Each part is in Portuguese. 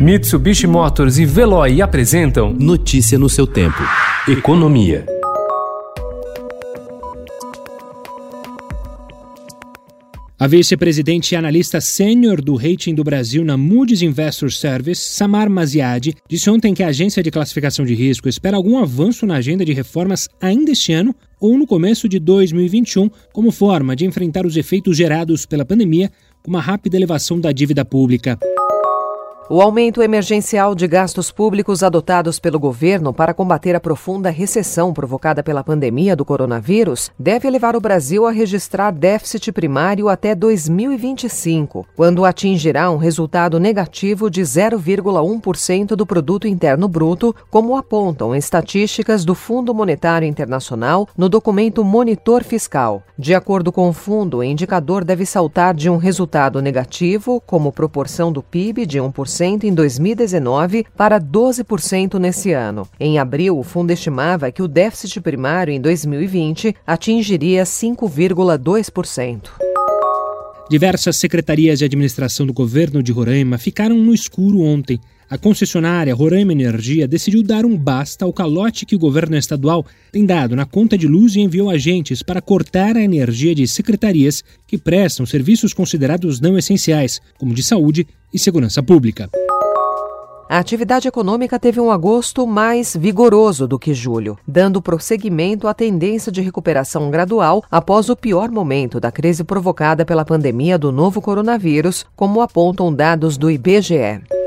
Mitsubishi Motors e Veloy apresentam Notícia no seu tempo. Economia. A vice-presidente e analista sênior do rating do Brasil na Moody's Investor Service, Samar Maziadi, disse ontem que a agência de classificação de risco espera algum avanço na agenda de reformas ainda este ano ou no começo de 2021, como forma de enfrentar os efeitos gerados pela pandemia, com uma rápida elevação da dívida pública. O aumento emergencial de gastos públicos adotados pelo governo para combater a profunda recessão provocada pela pandemia do coronavírus deve levar o Brasil a registrar déficit primário até 2025, quando atingirá um resultado negativo de 0,1% do produto interno bruto, como apontam estatísticas do Fundo Monetário Internacional no documento Monitor Fiscal. De acordo com o fundo, o indicador deve saltar de um resultado negativo, como proporção do PIB de 1% em 2019 para 12% nesse ano. Em abril, o fundo estimava que o déficit primário em 2020 atingiria 5,2%. Diversas secretarias de administração do governo de Roraima ficaram no escuro ontem. A concessionária Roraima Energia decidiu dar um basta ao calote que o governo estadual tem dado na conta de luz e enviou agentes para cortar a energia de secretarias que prestam serviços considerados não essenciais, como de saúde e segurança pública. A atividade econômica teve um agosto mais vigoroso do que julho, dando prosseguimento à tendência de recuperação gradual após o pior momento da crise provocada pela pandemia do novo coronavírus, como apontam dados do IBGE.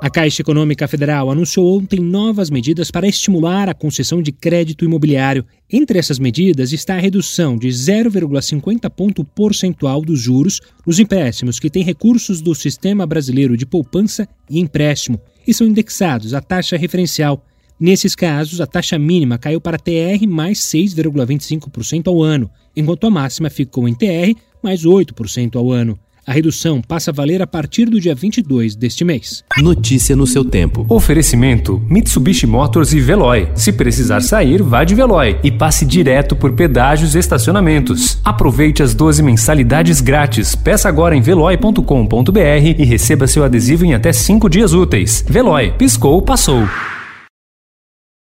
A Caixa Econômica Federal anunciou ontem novas medidas para estimular a concessão de crédito imobiliário. Entre essas medidas está a redução de 0,50 ponto percentual dos juros nos empréstimos que têm recursos do Sistema Brasileiro de Poupança e Empréstimo e são indexados à taxa referencial. Nesses casos, a taxa mínima caiu para TR mais 6,25% ao ano, enquanto a máxima ficou em TR mais 8% ao ano. A redução passa a valer a partir do dia 22 deste mês. Notícia no seu tempo. Oferecimento: Mitsubishi Motors e Veloy. Se precisar sair, vá de Veloy e passe direto por pedágios e estacionamentos. Aproveite as 12 mensalidades grátis. Peça agora em veloy.com.br e receba seu adesivo em até 5 dias úteis. Veloy, piscou, passou.